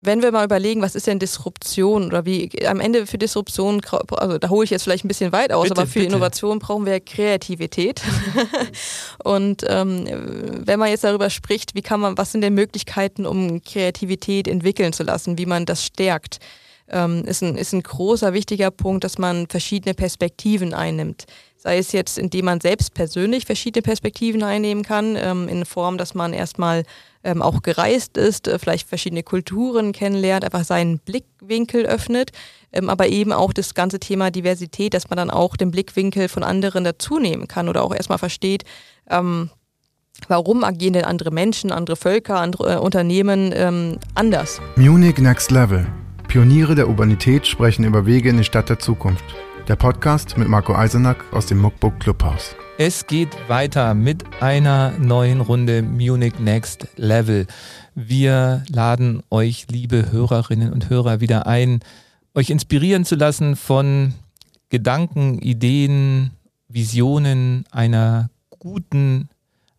wenn wir mal überlegen, was ist denn Disruption oder wie am Ende für Disruption, also da hole ich jetzt vielleicht ein bisschen weit aus, bitte, aber für bitte. Innovation brauchen wir Kreativität. und ähm, wenn man jetzt darüber spricht, wie kann man, was sind denn Möglichkeiten, um Kreativität entwickeln zu lassen, wie man das stärkt, ähm, ist, ein, ist ein großer, wichtiger Punkt, dass man verschiedene Perspektiven einnimmt. Sei es jetzt, indem man selbst persönlich verschiedene Perspektiven einnehmen kann, ähm, in Form, dass man erstmal ähm, auch gereist ist, äh, vielleicht verschiedene Kulturen kennenlernt, einfach seinen Blickwinkel öffnet, ähm, aber eben auch das ganze Thema Diversität, dass man dann auch den Blickwinkel von anderen dazunehmen kann oder auch erstmal versteht, ähm, warum agieren denn andere Menschen, andere Völker, andere äh, Unternehmen ähm, anders. Munich Next Level. Pioniere der Urbanität sprechen über Wege in die Stadt der Zukunft. Der Podcast mit Marco Eisenack aus dem Muckbook Clubhaus. Es geht weiter mit einer neuen Runde Munich Next Level. Wir laden euch, liebe Hörerinnen und Hörer, wieder ein, euch inspirieren zu lassen von Gedanken, Ideen, Visionen einer guten,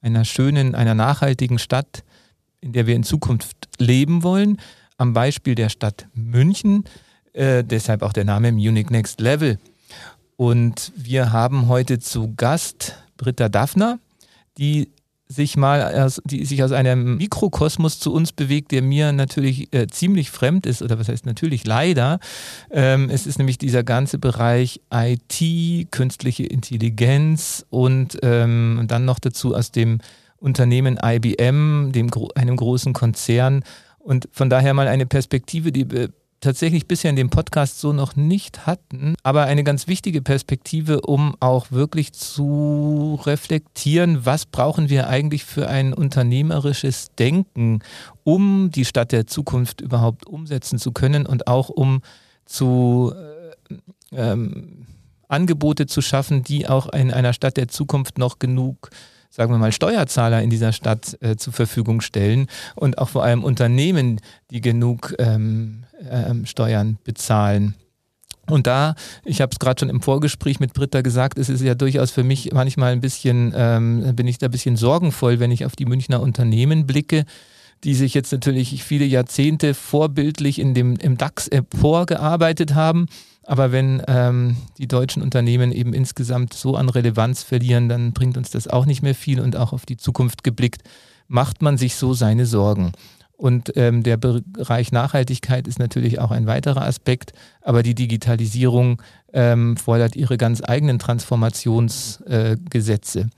einer schönen, einer nachhaltigen Stadt, in der wir in Zukunft leben wollen am Beispiel der Stadt München. Äh, deshalb auch der Name Munich Next Level. Und wir haben heute zu Gast Britta Daffner, die sich mal aus, die sich aus einem Mikrokosmos zu uns bewegt, der mir natürlich äh, ziemlich fremd ist, oder was heißt natürlich leider. Ähm, es ist nämlich dieser ganze Bereich IT, künstliche Intelligenz und ähm, dann noch dazu aus dem Unternehmen IBM, dem, einem großen Konzern und von daher mal eine Perspektive, die tatsächlich bisher in dem Podcast so noch nicht hatten, aber eine ganz wichtige Perspektive, um auch wirklich zu reflektieren, was brauchen wir eigentlich für ein unternehmerisches Denken, um die Stadt der Zukunft überhaupt umsetzen zu können und auch um zu äh, ähm, Angebote zu schaffen, die auch in einer Stadt der Zukunft noch genug sagen wir mal, Steuerzahler in dieser Stadt äh, zur Verfügung stellen und auch vor allem Unternehmen, die genug ähm, ähm, Steuern bezahlen. Und da, ich habe es gerade schon im Vorgespräch mit Britta gesagt, es ist ja durchaus für mich manchmal ein bisschen, ähm, bin ich da ein bisschen sorgenvoll, wenn ich auf die Münchner Unternehmen blicke, die sich jetzt natürlich viele Jahrzehnte vorbildlich in dem, im DAX emporgearbeitet haben aber wenn ähm, die deutschen Unternehmen eben insgesamt so an Relevanz verlieren, dann bringt uns das auch nicht mehr viel und auch auf die Zukunft geblickt, macht man sich so seine Sorgen. Und ähm, der Bereich Nachhaltigkeit ist natürlich auch ein weiterer Aspekt, aber die Digitalisierung ähm, fordert ihre ganz eigenen Transformationsgesetze. Äh,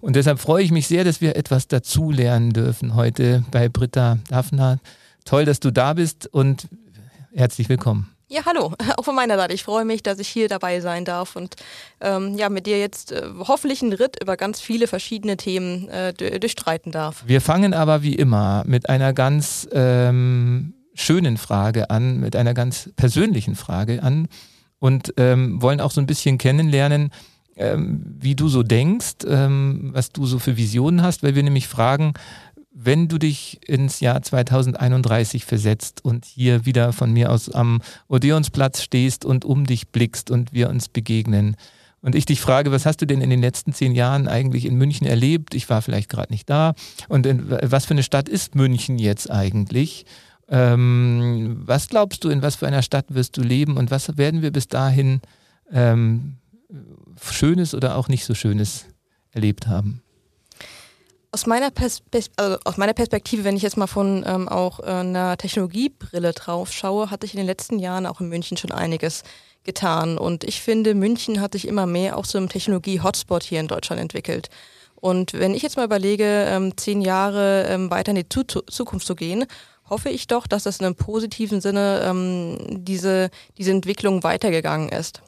und deshalb freue ich mich sehr, dass wir etwas dazulernen dürfen heute bei Britta Daphna. Toll, dass du da bist und herzlich willkommen. Ja, hallo, auch von meiner Seite. Ich freue mich, dass ich hier dabei sein darf und ähm, ja, mit dir jetzt äh, hoffentlich einen Ritt über ganz viele verschiedene Themen äh, durchstreiten darf. Wir fangen aber wie immer mit einer ganz ähm, schönen Frage an, mit einer ganz persönlichen Frage an und ähm, wollen auch so ein bisschen kennenlernen, ähm, wie du so denkst, ähm, was du so für Visionen hast, weil wir nämlich fragen, wenn du dich ins Jahr 2031 versetzt und hier wieder von mir aus am Odeonsplatz stehst und um dich blickst und wir uns begegnen und ich dich frage, was hast du denn in den letzten zehn Jahren eigentlich in München erlebt? Ich war vielleicht gerade nicht da. Und in, was für eine Stadt ist München jetzt eigentlich? Ähm, was glaubst du, in was für einer Stadt wirst du leben und was werden wir bis dahin ähm, Schönes oder auch nicht so Schönes erlebt haben? Aus meiner, also aus meiner Perspektive, wenn ich jetzt mal von ähm, auch äh, einer Technologiebrille drauf schaue, hatte ich in den letzten Jahren auch in München schon einiges getan. Und ich finde, München hat sich immer mehr auch zu einem Technologie-Hotspot hier in Deutschland entwickelt. Und wenn ich jetzt mal überlege, ähm, zehn Jahre ähm, weiter in die zu Zukunft zu gehen, hoffe ich doch, dass das in einem positiven Sinne ähm, diese, diese Entwicklung weitergegangen ist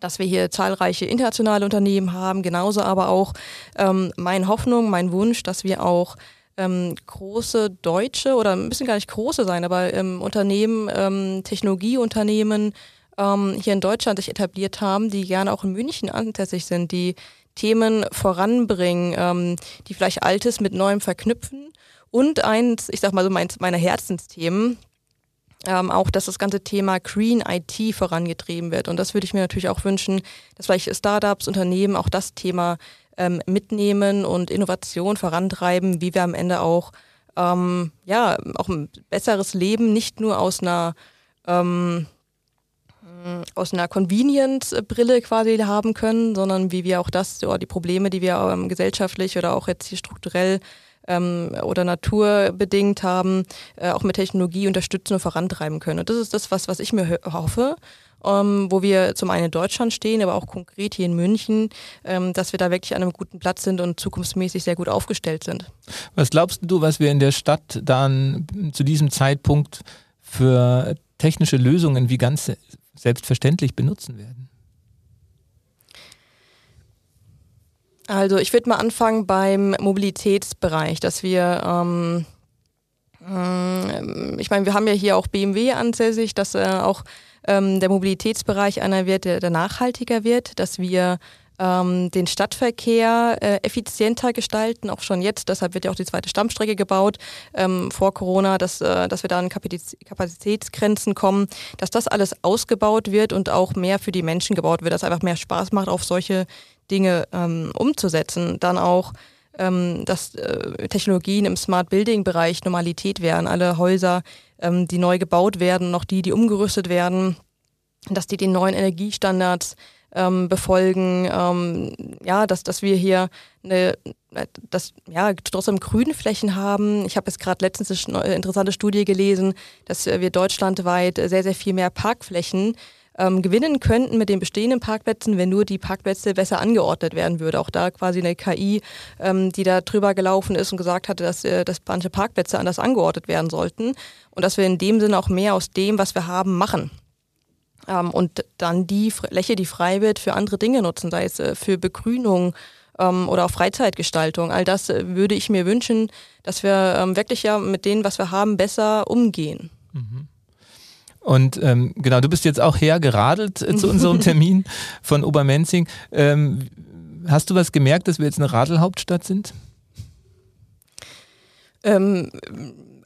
dass wir hier zahlreiche internationale Unternehmen haben, genauso aber auch ähm, meine Hoffnung, mein Wunsch, dass wir auch ähm, große deutsche oder müssen gar nicht große sein, aber ähm, Unternehmen, ähm, Technologieunternehmen ähm, hier in Deutschland sich etabliert haben, die gerne auch in München ansässig sind, die Themen voranbringen, ähm, die vielleicht Altes mit Neuem verknüpfen. Und eins, ich sag mal so meins meiner Herzensthemen, ähm, auch, dass das ganze Thema Green IT vorangetrieben wird. Und das würde ich mir natürlich auch wünschen, dass vielleicht Startups, Unternehmen auch das Thema ähm, mitnehmen und Innovation vorantreiben, wie wir am Ende auch ähm, ja, auch ein besseres Leben nicht nur aus einer ähm, aus einer Convenience-Brille quasi haben können, sondern wie wir auch das, die Probleme, die wir ähm, gesellschaftlich oder auch jetzt hier strukturell ähm, oder naturbedingt haben, äh, auch mit Technologie unterstützen und vorantreiben können. Und das ist das, was, was ich mir hoffe. Ähm, wo wir zum einen in Deutschland stehen, aber auch konkret hier in München, ähm, dass wir da wirklich an einem guten Platz sind und zukunftsmäßig sehr gut aufgestellt sind. Was glaubst du, was wir in der Stadt dann zu diesem Zeitpunkt für technische Lösungen wie ganz selbstverständlich benutzen werden? Also ich würde mal anfangen beim Mobilitätsbereich, dass wir, ähm, äh, ich meine, wir haben ja hier auch BMW ansässig, dass äh, auch ähm, der Mobilitätsbereich einer wird, der, der nachhaltiger wird, dass wir ähm, den Stadtverkehr äh, effizienter gestalten, auch schon jetzt. Deshalb wird ja auch die zweite Stammstrecke gebaut ähm, vor Corona, dass, äh, dass wir da an Kapazitätsgrenzen kommen, dass das alles ausgebaut wird und auch mehr für die Menschen gebaut wird, dass einfach mehr Spaß macht, auf solche Dinge ähm, umzusetzen. Dann auch ähm, dass äh, Technologien im Smart Building Bereich Normalität werden. Alle Häuser, ähm, die neu gebaut werden, noch die, die umgerüstet werden, dass die den neuen Energiestandards ähm, befolgen, ähm, ja, dass, dass wir hier eine, dass, ja, trotzdem Grünflächen haben. Ich habe jetzt gerade letztens eine interessante Studie gelesen, dass wir deutschlandweit sehr, sehr viel mehr Parkflächen ähm, gewinnen könnten mit den bestehenden Parkplätzen, wenn nur die Parkplätze besser angeordnet werden würde. Auch da quasi eine KI, ähm, die da drüber gelaufen ist und gesagt hatte, dass, äh, dass manche Parkplätze anders angeordnet werden sollten und dass wir in dem Sinne auch mehr aus dem, was wir haben, machen. Ähm, und dann die Fläche, die frei wird, für andere Dinge nutzen, sei es äh, für Begrünung ähm, oder auch Freizeitgestaltung. All das äh, würde ich mir wünschen, dass wir ähm, wirklich ja mit dem, was wir haben, besser umgehen. Mhm. Und ähm, genau, du bist jetzt auch hergeradelt äh, zu unserem Termin von Obermenzing. Ähm, hast du was gemerkt, dass wir jetzt eine Radelhauptstadt sind? Ähm,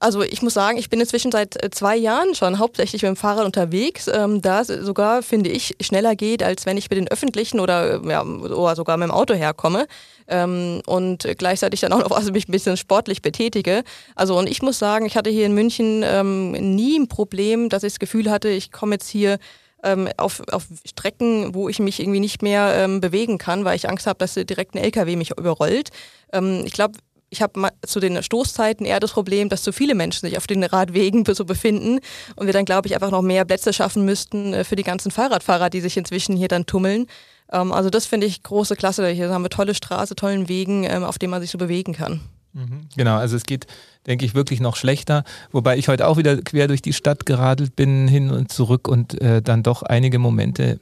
also ich muss sagen, ich bin inzwischen seit äh, zwei Jahren schon hauptsächlich mit dem Fahrrad unterwegs, ähm, da es sogar, finde ich, schneller geht, als wenn ich mit den öffentlichen oder, ja, oder sogar mit dem Auto herkomme ähm, und gleichzeitig dann auch noch also mich ein bisschen sportlich betätige. Also und ich muss sagen, ich hatte hier in München ähm, nie ein Problem, dass ich das Gefühl hatte, ich komme jetzt hier ähm, auf, auf Strecken, wo ich mich irgendwie nicht mehr ähm, bewegen kann, weil ich Angst habe, dass direkt ein LKW mich überrollt. Ähm, ich glaube, ich habe zu den Stoßzeiten eher das Problem, dass zu viele Menschen sich auf den Radwegen so befinden und wir dann, glaube ich, einfach noch mehr Plätze schaffen müssten äh, für die ganzen Fahrradfahrer, die sich inzwischen hier dann tummeln. Ähm, also das finde ich große Klasse. Hier haben wir tolle Straße, tollen Wegen, ähm, auf denen man sich so bewegen kann. Mhm. Genau, also es geht, denke ich, wirklich noch schlechter. Wobei ich heute auch wieder quer durch die Stadt geradelt bin, hin und zurück und äh, dann doch einige Momente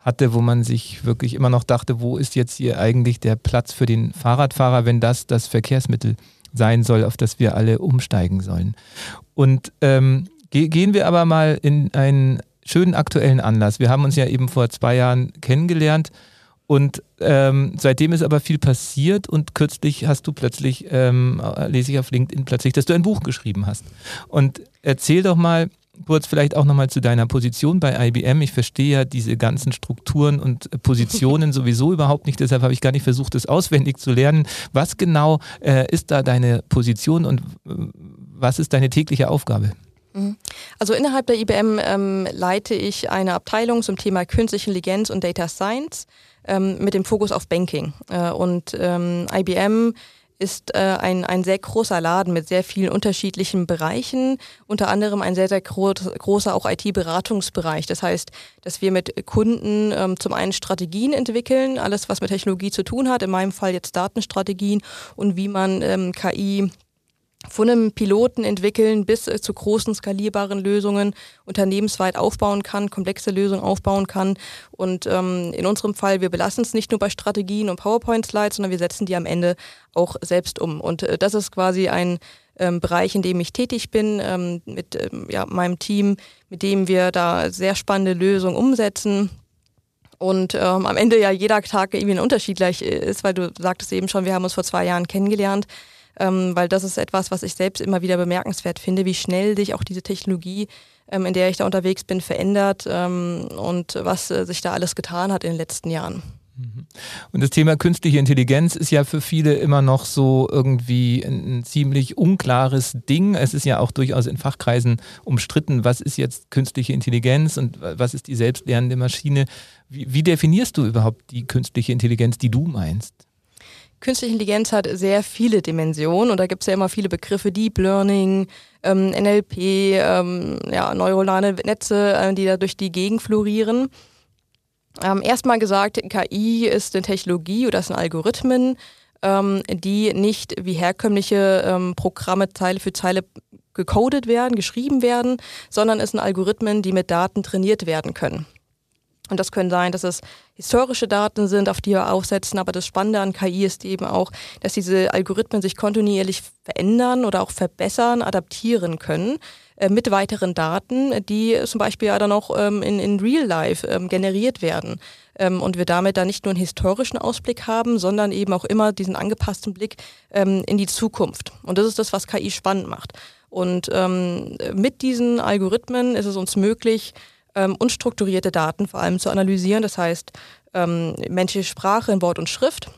hatte, wo man sich wirklich immer noch dachte, wo ist jetzt hier eigentlich der Platz für den Fahrradfahrer, wenn das das Verkehrsmittel sein soll, auf das wir alle umsteigen sollen. Und ähm, ge gehen wir aber mal in einen schönen aktuellen Anlass. Wir haben uns ja eben vor zwei Jahren kennengelernt und ähm, seitdem ist aber viel passiert und kürzlich hast du plötzlich, ähm, lese ich auf LinkedIn plötzlich, dass du ein Buch geschrieben hast. Und erzähl doch mal, kurz vielleicht auch nochmal zu deiner Position bei IBM. Ich verstehe ja diese ganzen Strukturen und Positionen sowieso überhaupt nicht, deshalb habe ich gar nicht versucht, das auswendig zu lernen. Was genau äh, ist da deine Position und äh, was ist deine tägliche Aufgabe? Mhm. Also innerhalb der IBM ähm, leite ich eine Abteilung zum Thema künstliche Intelligenz und Data Science ähm, mit dem Fokus auf Banking. Äh, und ähm, IBM ist äh, ein, ein sehr großer Laden mit sehr vielen unterschiedlichen Bereichen, unter anderem ein sehr, sehr gro großer auch IT-Beratungsbereich. Das heißt, dass wir mit Kunden ähm, zum einen Strategien entwickeln, alles was mit Technologie zu tun hat, in meinem Fall jetzt Datenstrategien und wie man ähm, KI von einem Piloten entwickeln bis äh, zu großen skalierbaren Lösungen unternehmensweit aufbauen kann, komplexe Lösungen aufbauen kann. Und ähm, in unserem Fall, wir belassen es nicht nur bei Strategien und PowerPoint-Slides, sondern wir setzen die am Ende auch selbst um. Und äh, das ist quasi ein ähm, Bereich, in dem ich tätig bin, ähm, mit ähm, ja, meinem Team, mit dem wir da sehr spannende Lösungen umsetzen. Und ähm, am Ende ja jeder Tag irgendwie ein Unterschied gleich äh, ist, weil du sagtest eben schon, wir haben uns vor zwei Jahren kennengelernt ähm, weil das ist etwas, was ich selbst immer wieder bemerkenswert finde, wie schnell sich auch diese Technologie, ähm, in der ich da unterwegs bin, verändert ähm, und was äh, sich da alles getan hat in den letzten Jahren. Mhm. Und das Thema künstliche Intelligenz ist ja für viele immer noch so irgendwie ein, ziemlich unklares Ding. Es ist ja auch durchaus in Fachkreisen umstritten, was ist jetzt künstliche Intelligenz und was ist die selbstlernende Maschine. Wie, wie definierst du überhaupt die künstliche Intelligenz, die du meinst? Künstliche Intelligenz hat sehr viele Dimensionen und da gibt es ja immer viele Begriffe, Deep Learning, ähm, NLP, ähm, ja, neuronale Netze, äh, die da durch die Gegend florieren. Ähm, Erstmal gesagt, KI ist eine Technologie oder sind Algorithmen, ähm, die nicht wie herkömmliche ähm, Programme Zeile für Zeile gecodet werden, geschrieben werden, sondern es sind Algorithmen, die mit Daten trainiert werden können. Und das können sein, dass es historische Daten sind, auf die wir aufsetzen. Aber das Spannende an KI ist eben auch, dass diese Algorithmen sich kontinuierlich verändern oder auch verbessern, adaptieren können äh, mit weiteren Daten, die zum Beispiel ja dann auch ähm, in, in Real Life ähm, generiert werden. Ähm, und wir damit dann nicht nur einen historischen Ausblick haben, sondern eben auch immer diesen angepassten Blick ähm, in die Zukunft. Und das ist das, was KI spannend macht. Und ähm, mit diesen Algorithmen ist es uns möglich, ähm, unstrukturierte Daten vor allem zu analysieren. Das heißt, ähm, menschliche Sprache in Wort und Schrift.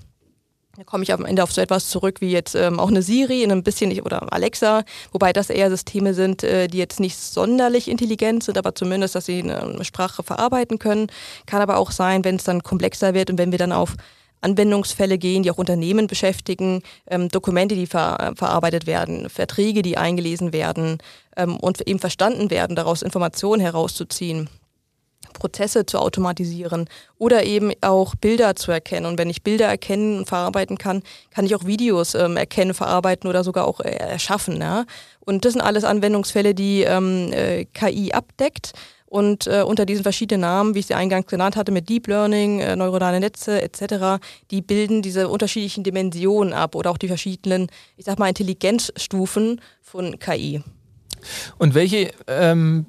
Da komme ich am Ende auf so etwas zurück wie jetzt ähm, auch eine Siri in ein bisschen oder Alexa, wobei das eher Systeme sind, äh, die jetzt nicht sonderlich intelligent sind, aber zumindest, dass sie eine Sprache verarbeiten können. Kann aber auch sein, wenn es dann komplexer wird und wenn wir dann auf Anwendungsfälle gehen, die auch Unternehmen beschäftigen, ähm, Dokumente, die ver verarbeitet werden, Verträge, die eingelesen werden ähm, und eben verstanden werden, daraus Informationen herauszuziehen. Prozesse zu automatisieren oder eben auch Bilder zu erkennen. Und wenn ich Bilder erkennen und verarbeiten kann, kann ich auch Videos ähm, erkennen, verarbeiten oder sogar auch äh, erschaffen. Ja? Und das sind alles Anwendungsfälle, die ähm, äh, KI abdeckt. Und äh, unter diesen verschiedenen Namen, wie ich sie eingangs genannt hatte, mit Deep Learning, äh, neuronale Netze etc., die bilden diese unterschiedlichen Dimensionen ab oder auch die verschiedenen, ich sag mal, Intelligenzstufen von KI. Und welche ähm,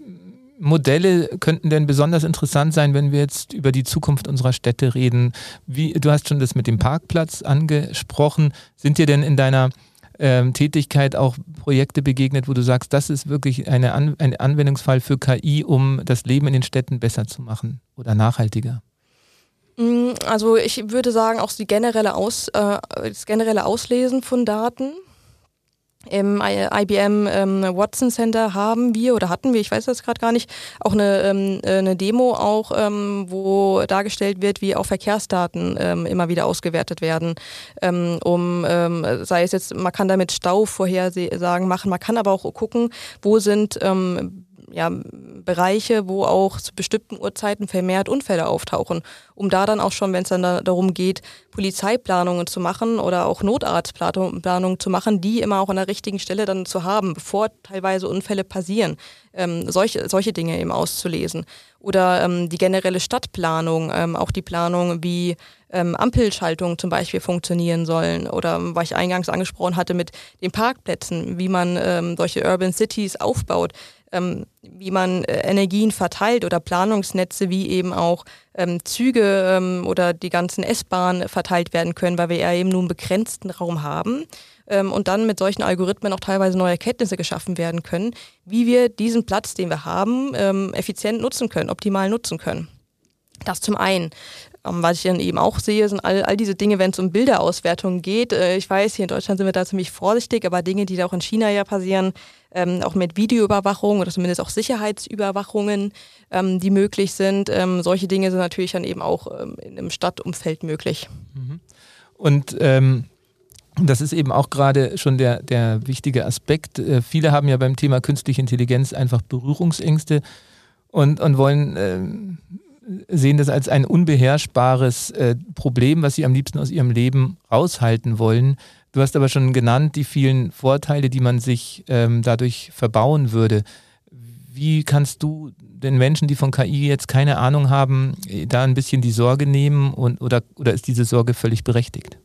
Modelle könnten denn besonders interessant sein, wenn wir jetzt über die Zukunft unserer Städte reden? Wie, du hast schon das mit dem Parkplatz angesprochen. Sind dir denn in deiner ähm, Tätigkeit auch Projekte begegnet, wo du sagst, das ist wirklich eine An ein Anwendungsfall für KI, um das Leben in den Städten besser zu machen oder nachhaltiger? Mm, also ich würde sagen, auch die generelle Aus, äh, das generelle Auslesen von Daten im IBM ähm, Watson Center haben wir oder hatten wir, ich weiß das gerade gar nicht, auch eine, ähm, äh, eine Demo auch, ähm, wo dargestellt wird, wie auch Verkehrsdaten ähm, immer wieder ausgewertet werden, ähm, um ähm, sei es jetzt, man kann damit Stau vorhersagen machen, man kann aber auch gucken, wo sind ja, Bereiche, wo auch zu bestimmten Uhrzeiten vermehrt Unfälle auftauchen, um da dann auch schon, wenn es dann da, darum geht, Polizeiplanungen zu machen oder auch Notarztplanungen zu machen, die immer auch an der richtigen Stelle dann zu haben, bevor teilweise Unfälle passieren, ähm, solche, solche Dinge eben auszulesen. Oder ähm, die generelle Stadtplanung, ähm, auch die Planung, wie ähm, Ampelschaltungen zum Beispiel funktionieren sollen oder was ich eingangs angesprochen hatte mit den Parkplätzen, wie man ähm, solche Urban Cities aufbaut ähm, wie man äh, Energien verteilt oder Planungsnetze wie eben auch ähm, Züge ähm, oder die ganzen S-Bahnen verteilt werden können, weil wir ja eben nur einen begrenzten Raum haben ähm, und dann mit solchen Algorithmen auch teilweise neue Erkenntnisse geschaffen werden können, wie wir diesen Platz, den wir haben, ähm, effizient nutzen können, optimal nutzen können. Das zum einen. Ähm, was ich dann eben auch sehe, sind all, all diese Dinge, wenn es um Bilderauswertung geht. Äh, ich weiß, hier in Deutschland sind wir da ziemlich vorsichtig, aber Dinge, die da auch in China ja passieren, ähm, auch mit Videoüberwachung oder zumindest auch Sicherheitsüberwachungen, ähm, die möglich sind. Ähm, solche Dinge sind natürlich dann eben auch ähm, in einem Stadtumfeld möglich. Mhm. Und ähm, das ist eben auch gerade schon der, der wichtige Aspekt. Äh, viele haben ja beim Thema künstliche Intelligenz einfach Berührungsängste und, und wollen äh, sehen das als ein unbeherrschbares äh, Problem, was sie am liebsten aus ihrem Leben raushalten wollen. Du hast aber schon genannt die vielen Vorteile, die man sich ähm, dadurch verbauen würde. Wie kannst du den Menschen, die von KI jetzt keine Ahnung haben, da ein bisschen die Sorge nehmen und, oder, oder ist diese Sorge völlig berechtigt?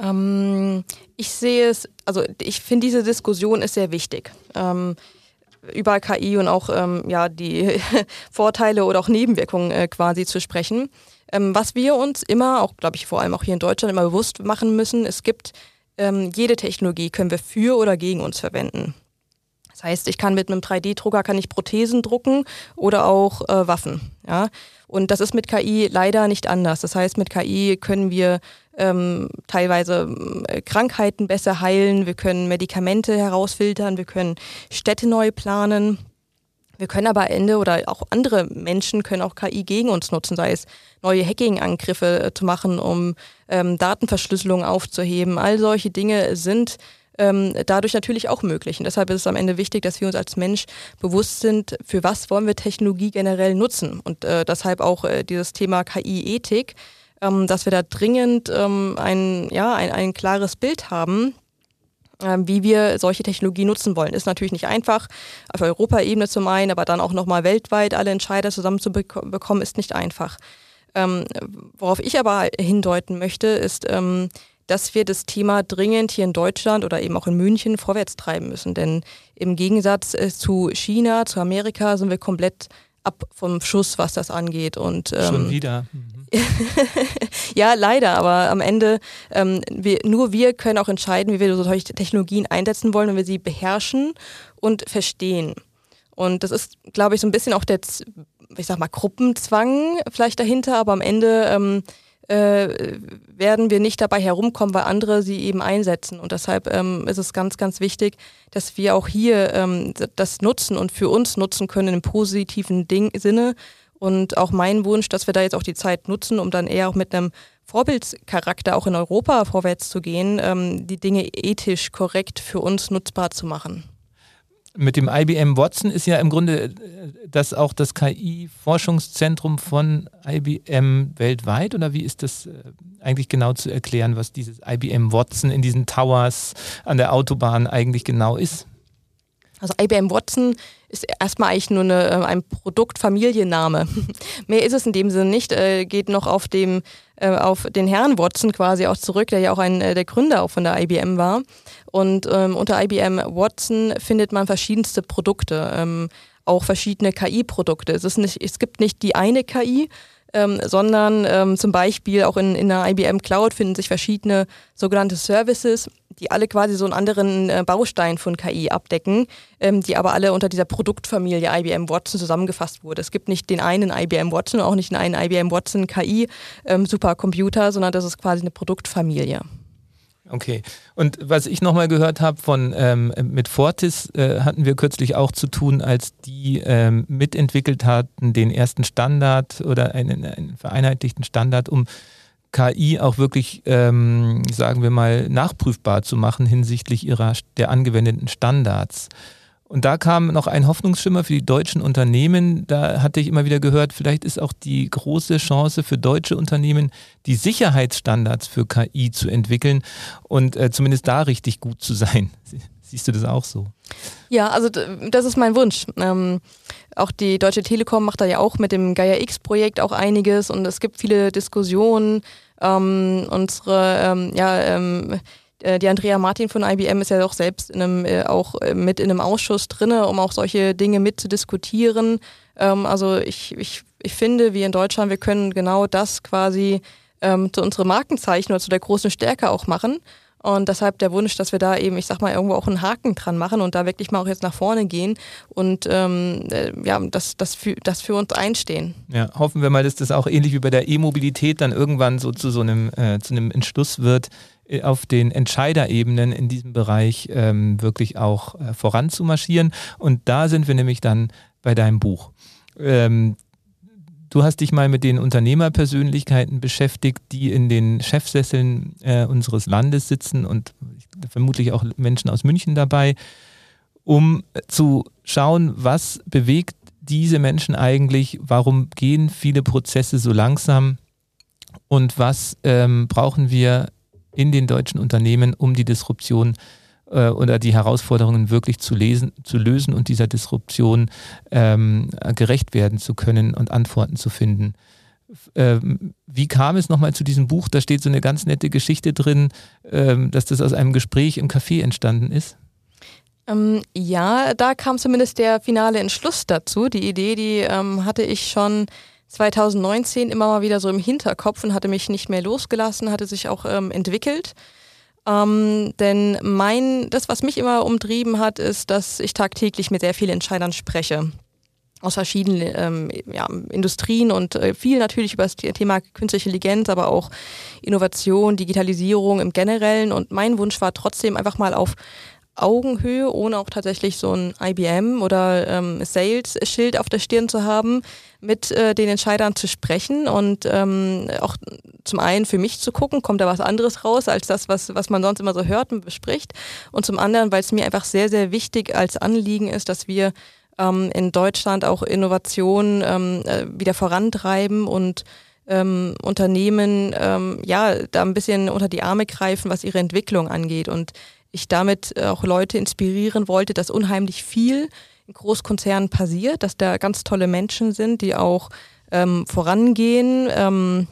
Ähm, ich sehe es, also ich finde diese Diskussion ist sehr wichtig. Ähm, über KI und auch ähm, ja, die Vorteile oder auch Nebenwirkungen äh, quasi zu sprechen. Ähm, was wir uns immer, auch glaube ich vor allem auch hier in Deutschland, immer bewusst machen müssen, es gibt ähm, jede Technologie können wir für oder gegen uns verwenden. Das heißt, ich kann mit einem 3D-Drucker kann ich Prothesen drucken oder auch äh, Waffen. Ja? Und das ist mit KI leider nicht anders. Das heißt, mit KI können wir ähm, teilweise äh, Krankheiten besser heilen, wir können Medikamente herausfiltern, wir können Städte neu planen. Wir können aber Ende oder auch andere Menschen können auch KI gegen uns nutzen, sei es neue Hacking-Angriffe äh, zu machen, um ähm, Datenverschlüsselung aufzuheben. All solche Dinge sind ähm, dadurch natürlich auch möglich. Und deshalb ist es am Ende wichtig, dass wir uns als Mensch bewusst sind, für was wollen wir Technologie generell nutzen. Und äh, deshalb auch äh, dieses Thema KI-Ethik, ähm, dass wir da dringend ähm, ein, ja, ein, ein klares Bild haben, wie wir solche Technologie nutzen wollen. Ist natürlich nicht einfach, auf Europaebene zum einen, aber dann auch nochmal weltweit alle Entscheider zusammenzubekommen, ist nicht einfach. Ähm, worauf ich aber hindeuten möchte, ist, ähm, dass wir das Thema dringend hier in Deutschland oder eben auch in München vorwärts treiben müssen. Denn im Gegensatz äh, zu China, zu Amerika sind wir komplett ab vom Schuss, was das angeht. Und, ähm, Schon wieder. Mhm. ja, leider, aber am Ende, ähm, wir, nur wir können auch entscheiden, wie wir solche Technologien einsetzen wollen, wenn wir sie beherrschen und verstehen. Und das ist, glaube ich, so ein bisschen auch der, ich sag mal, Gruppenzwang vielleicht dahinter, aber am Ende ähm, äh, werden wir nicht dabei herumkommen, weil andere sie eben einsetzen. Und deshalb ähm, ist es ganz, ganz wichtig, dass wir auch hier ähm, das nutzen und für uns nutzen können im positiven Ding Sinne. Und auch mein Wunsch, dass wir da jetzt auch die Zeit nutzen, um dann eher auch mit einem Vorbildscharakter auch in Europa vorwärts zu gehen, ähm, die Dinge ethisch korrekt für uns nutzbar zu machen mit dem IBM Watson ist ja im Grunde äh, das auch das KI-Forschungszentrum von IBM weltweit oder wie ist das äh, eigentlich genau zu erklären, was dieses IBM Watson in diesen Towers an der Autobahn eigentlich genau ist? Also IBM Watson ist erstmal eigentlich nur eine, äh, ein Produktfamilienname. Mehr ist es in dem Sinne nicht. Äh, geht noch auf, dem, äh, auf den Herrn Watson quasi auch zurück, der ja auch ein, äh, der Gründer auch von der IBM war. Und ähm, unter IBM Watson findet man verschiedenste Produkte, ähm, auch verschiedene KI-Produkte. Es, es gibt nicht die eine KI, ähm, sondern ähm, zum Beispiel auch in, in der IBM Cloud finden sich verschiedene sogenannte Services, die alle quasi so einen anderen äh, Baustein von KI abdecken, ähm, die aber alle unter dieser Produktfamilie IBM Watson zusammengefasst wurde. Es gibt nicht den einen IBM Watson, auch nicht den einen IBM Watson KI ähm, Supercomputer, sondern das ist quasi eine Produktfamilie. Okay. Und was ich nochmal gehört habe von ähm, mit Fortis äh, hatten wir kürzlich auch zu tun, als die ähm, mitentwickelt hatten, den ersten Standard oder einen, einen vereinheitlichten Standard, um KI auch wirklich, ähm, sagen wir mal, nachprüfbar zu machen hinsichtlich ihrer der angewendeten Standards. Und da kam noch ein Hoffnungsschimmer für die deutschen Unternehmen. Da hatte ich immer wieder gehört, vielleicht ist auch die große Chance für deutsche Unternehmen, die Sicherheitsstandards für KI zu entwickeln und äh, zumindest da richtig gut zu sein. Siehst du das auch so? Ja, also das ist mein Wunsch. Ähm, auch die Deutsche Telekom macht da ja auch mit dem Gaia X-Projekt auch einiges und es gibt viele Diskussionen. Ähm, unsere, ähm, ja, ähm, äh, die Andrea Martin von IBM ist ja auch selbst in einem, äh, auch äh, mit in einem Ausschuss drinne, um auch solche Dinge mitzudiskutieren. Ähm, also ich, ich, ich finde, wir in Deutschland, wir können genau das quasi ähm, zu unserem Markenzeichen oder zu der großen Stärke auch machen. Und deshalb der Wunsch, dass wir da eben, ich sag mal, irgendwo auch einen Haken dran machen und da wirklich mal auch jetzt nach vorne gehen und ähm, äh, ja, das, das, für, das für uns einstehen. Ja, hoffen wir mal, dass das auch ähnlich wie bei der E-Mobilität dann irgendwann so zu so einem, äh, zu einem Entschluss wird, äh, auf den Entscheiderebenen in diesem Bereich ähm, wirklich auch äh, voranzumarschieren. Und da sind wir nämlich dann bei deinem Buch. Ähm, du hast dich mal mit den Unternehmerpersönlichkeiten beschäftigt, die in den Chefsesseln äh, unseres Landes sitzen und vermutlich auch Menschen aus München dabei, um zu schauen, was bewegt diese Menschen eigentlich, warum gehen viele Prozesse so langsam und was ähm, brauchen wir in den deutschen Unternehmen, um die Disruption äh, oder die Herausforderungen wirklich zu, lesen, zu lösen und dieser Disruption ähm, gerecht werden zu können und Antworten zu finden. Ähm, wie kam es nochmal zu diesem Buch? Da steht so eine ganz nette Geschichte drin, ähm, dass das aus einem Gespräch im Café entstanden ist. Ähm, ja, da kam zumindest der finale Entschluss dazu. Die Idee, die hatte ich schon 2019 immer mal wieder so im Hinterkopf und hatte mich nicht mehr losgelassen, hatte sich auch entwickelt. Ähm, denn mein, das, was mich immer umtrieben hat, ist, dass ich tagtäglich mit sehr vielen Entscheidern spreche aus verschiedenen ähm, ja, Industrien und äh, viel natürlich über das Thema künstliche Intelligenz, aber auch Innovation, Digitalisierung im Generellen. Und mein Wunsch war trotzdem einfach mal auf Augenhöhe, ohne auch tatsächlich so ein IBM oder ähm, Sales-Schild auf der Stirn zu haben, mit äh, den Entscheidern zu sprechen und ähm, auch zum einen für mich zu gucken, kommt da was anderes raus als das, was, was man sonst immer so hört und bespricht. Und zum anderen, weil es mir einfach sehr, sehr wichtig als Anliegen ist, dass wir ähm, in Deutschland auch Innovationen ähm, äh, wieder vorantreiben und ähm, Unternehmen ähm, ja da ein bisschen unter die Arme greifen, was ihre Entwicklung angeht. Und ich damit auch Leute inspirieren wollte, dass unheimlich viel Großkonzernen passiert, dass da ganz tolle Menschen sind, die auch ähm, vorangehen, ähm,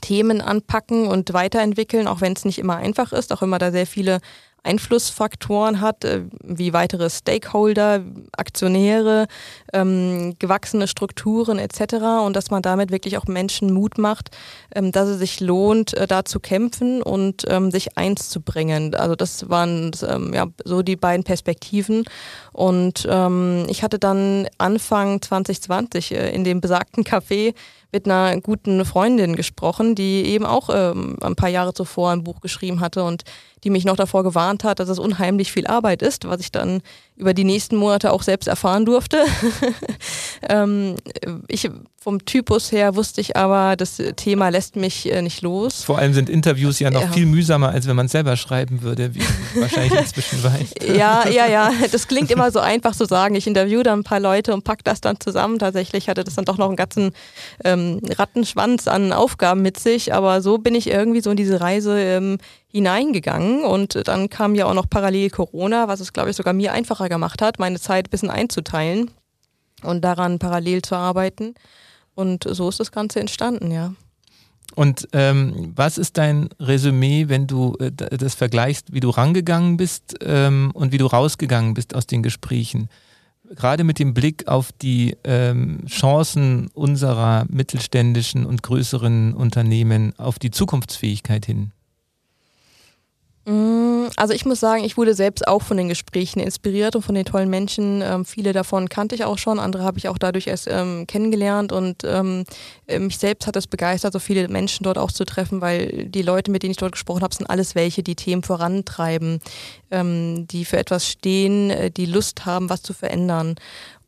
Themen anpacken und weiterentwickeln, auch wenn es nicht immer einfach ist, auch immer da sehr viele Einflussfaktoren hat, äh, wie weitere Stakeholder, Aktionäre, ähm, gewachsene Strukturen etc. Und dass man damit wirklich auch Menschen Mut macht, ähm, dass es sich lohnt, äh, da zu kämpfen und ähm, sich eins zu bringen. Also das waren ähm, ja, so die beiden Perspektiven. Und ähm, ich hatte dann Anfang 2020 äh, in dem besagten Café mit einer guten Freundin gesprochen, die eben auch ähm, ein paar Jahre zuvor ein Buch geschrieben hatte und die mich noch davor gewarnt hat, dass es unheimlich viel Arbeit ist, was ich dann über die nächsten Monate auch selbst erfahren durfte. ähm, ich vom Typus her wusste ich aber, das Thema lässt mich äh, nicht los. Vor allem sind Interviews ja noch ja. viel mühsamer, als wenn man es selber schreiben würde, wie wahrscheinlich inzwischen weißt. Ja, ja, ja. Das klingt immer so einfach zu sagen. Ich interviewe dann ein paar Leute und packe das dann zusammen. Tatsächlich hatte das dann doch noch einen ganzen ähm, Rattenschwanz an Aufgaben mit sich. Aber so bin ich irgendwie so in diese Reise ähm, hineingegangen und dann kam ja auch noch parallel Corona, was es, glaube ich, sogar mir einfacher gemacht hat, meine Zeit ein bisschen einzuteilen und daran parallel zu arbeiten. Und so ist das Ganze entstanden, ja. Und ähm, was ist dein Resümee, wenn du äh, das vergleichst, wie du rangegangen bist ähm, und wie du rausgegangen bist aus den Gesprächen? Gerade mit dem Blick auf die ähm, Chancen unserer mittelständischen und größeren Unternehmen, auf die Zukunftsfähigkeit hin. Mm, also ich muss sagen, ich wurde selbst auch von den Gesprächen inspiriert und von den tollen Menschen. Ähm, viele davon kannte ich auch schon, andere habe ich auch dadurch erst ähm, kennengelernt und ähm, äh, mich selbst hat es begeistert, so viele Menschen dort auch zu treffen, weil die Leute, mit denen ich dort gesprochen habe, sind alles welche, die Themen vorantreiben, ähm, die für etwas stehen, äh, die Lust haben, was zu verändern.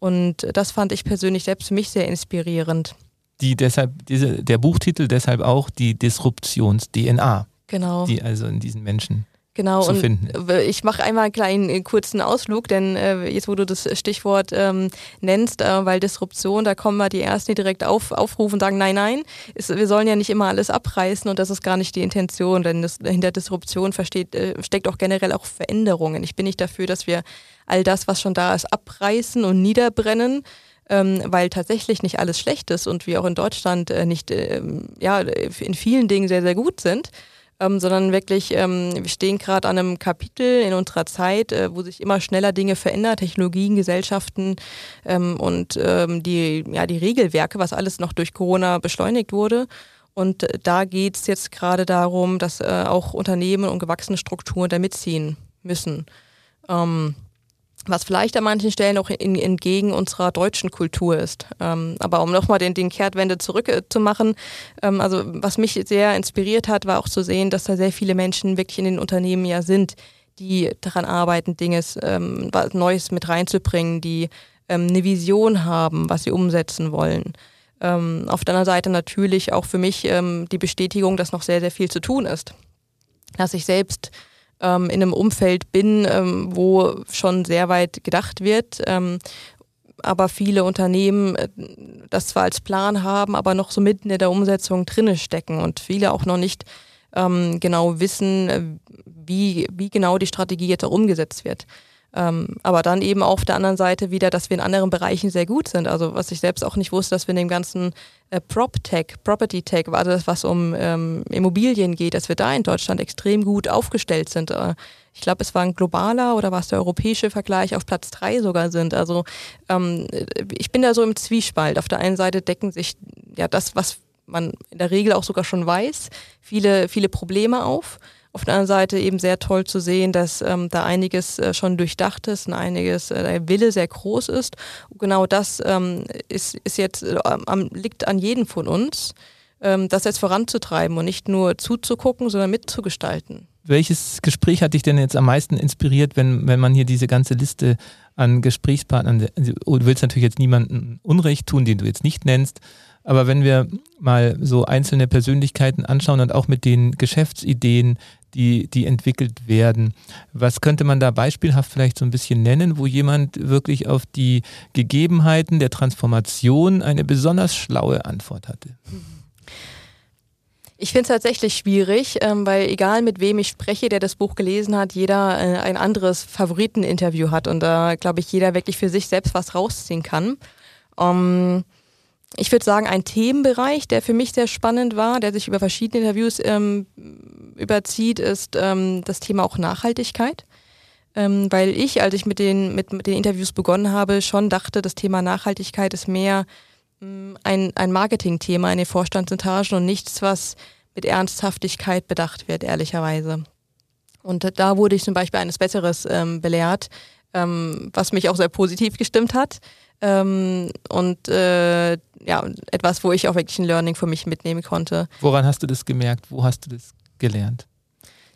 Und das fand ich persönlich selbst für mich sehr inspirierend. Die deshalb, diese, der Buchtitel deshalb auch die Disruptions-DNA. Genau. Die also in diesen Menschen genau, zu finden. Und ich mache einmal einen kleinen äh, kurzen Ausflug, denn äh, jetzt, wo du das Stichwort ähm, nennst, äh, weil Disruption, da kommen mal die Ersten, die direkt auf, aufrufen und sagen, nein, nein, ist, wir sollen ja nicht immer alles abreißen und das ist gar nicht die Intention, denn das, hinter Disruption versteht, äh, steckt auch generell auch Veränderungen. Ich bin nicht dafür, dass wir all das, was schon da ist, abreißen und niederbrennen, ähm, weil tatsächlich nicht alles schlecht ist und wir auch in Deutschland äh, nicht ähm, ja, in vielen Dingen sehr, sehr gut sind ähm, sondern wirklich, ähm, wir stehen gerade an einem Kapitel in unserer Zeit, äh, wo sich immer schneller Dinge verändern, Technologien, Gesellschaften ähm, und ähm, die, ja, die Regelwerke, was alles noch durch Corona beschleunigt wurde. Und äh, da geht es jetzt gerade darum, dass äh, auch Unternehmen und gewachsene Strukturen da mitziehen müssen. Ähm, was vielleicht an manchen Stellen auch in, entgegen unserer deutschen Kultur ist. Ähm, aber um nochmal den, den Kehrtwende zurückzumachen, äh, ähm, also was mich sehr inspiriert hat, war auch zu sehen, dass da sehr viele Menschen wirklich in den Unternehmen ja sind, die daran arbeiten, Dinge ähm, was Neues mit reinzubringen, die ähm, eine Vision haben, was sie umsetzen wollen. Ähm, auf der anderen Seite natürlich auch für mich ähm, die Bestätigung, dass noch sehr, sehr viel zu tun ist. Dass ich selbst ähm, in einem Umfeld bin, ähm, wo schon sehr weit gedacht wird. Ähm, aber viele Unternehmen äh, das zwar als Plan haben, aber noch so mitten in der Umsetzung drinne stecken und viele auch noch nicht ähm, genau wissen, äh, wie, wie genau die Strategie jetzt auch umgesetzt wird. Ähm, aber dann eben auf der anderen Seite wieder, dass wir in anderen Bereichen sehr gut sind. Also was ich selbst auch nicht wusste, dass wir in dem ganzen äh, Prop-Tech, Property-Tech, also das, was um ähm, Immobilien geht, dass wir da in Deutschland extrem gut aufgestellt sind. Äh, ich glaube, es war ein globaler oder war es der europäische Vergleich auf Platz drei sogar sind. Also ähm, ich bin da so im Zwiespalt. Auf der einen Seite decken sich ja das, was man in der Regel auch sogar schon weiß, viele, viele Probleme auf. Auf der anderen Seite eben sehr toll zu sehen, dass ähm, da einiges äh, schon durchdacht ist und einiges, äh, der Wille sehr groß ist. genau das ähm, ist, ist jetzt, äh, liegt an jedem von uns, ähm, das jetzt voranzutreiben und nicht nur zuzugucken, sondern mitzugestalten. Welches Gespräch hat dich denn jetzt am meisten inspiriert, wenn, wenn man hier diese ganze Liste an Gesprächspartnern, du willst natürlich jetzt niemanden Unrecht tun, den du jetzt nicht nennst, aber wenn wir mal so einzelne Persönlichkeiten anschauen und auch mit den Geschäftsideen, die, die entwickelt werden, was könnte man da beispielhaft vielleicht so ein bisschen nennen, wo jemand wirklich auf die Gegebenheiten der Transformation eine besonders schlaue Antwort hatte? Ich finde es tatsächlich schwierig, ähm, weil egal mit wem ich spreche, der das Buch gelesen hat, jeder äh, ein anderes Favoriteninterview hat und da, glaube ich, jeder wirklich für sich selbst was rausziehen kann. Um, ich würde sagen, ein Themenbereich, der für mich sehr spannend war, der sich über verschiedene Interviews ähm, überzieht, ist ähm, das Thema auch Nachhaltigkeit. Ähm, weil ich, als ich mit den, mit, mit, den Interviews begonnen habe, schon dachte, das Thema Nachhaltigkeit ist mehr ähm, ein, ein Marketingthema in den Vorstandsetagen und nichts, was mit Ernsthaftigkeit bedacht wird, ehrlicherweise. Und da wurde ich zum Beispiel eines Besseres ähm, belehrt, ähm, was mich auch sehr positiv gestimmt hat. Ähm, und äh, ja, etwas, wo ich auch wirklich ein Learning für mich mitnehmen konnte. Woran hast du das gemerkt? Wo hast du das gelernt?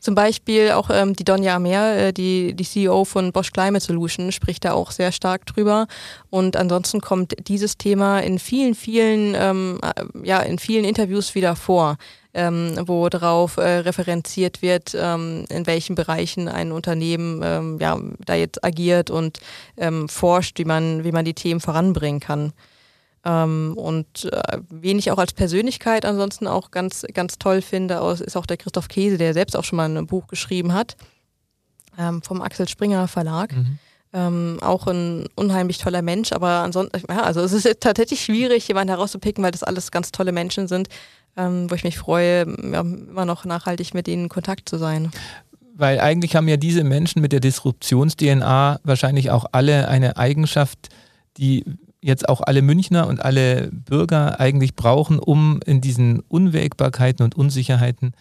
Zum Beispiel auch ähm, die Donja Amer, äh, die, die CEO von Bosch Climate Solution, spricht da auch sehr stark drüber. Und ansonsten kommt dieses Thema in vielen, vielen, ähm, äh, ja, in vielen Interviews wieder vor ähm, wo darauf äh, referenziert wird, ähm, in welchen Bereichen ein Unternehmen ähm, ja, da jetzt agiert und ähm, forscht, wie man, wie man die Themen voranbringen kann. Ähm, und äh, wen ich auch als Persönlichkeit ansonsten auch ganz, ganz toll finde, ist auch der Christoph Käse, der selbst auch schon mal ein Buch geschrieben hat, ähm, vom Axel Springer Verlag. Mhm. Ähm, auch ein unheimlich toller Mensch, aber ansonsten, ja, also es ist tatsächlich schwierig, jemanden herauszupicken, weil das alles ganz tolle Menschen sind, ähm, wo ich mich freue, ja, immer noch nachhaltig mit ihnen in Kontakt zu sein. Weil eigentlich haben ja diese Menschen mit der Disruptions-DNA wahrscheinlich auch alle eine Eigenschaft, die jetzt auch alle Münchner und alle Bürger eigentlich brauchen, um in diesen Unwägbarkeiten und Unsicherheiten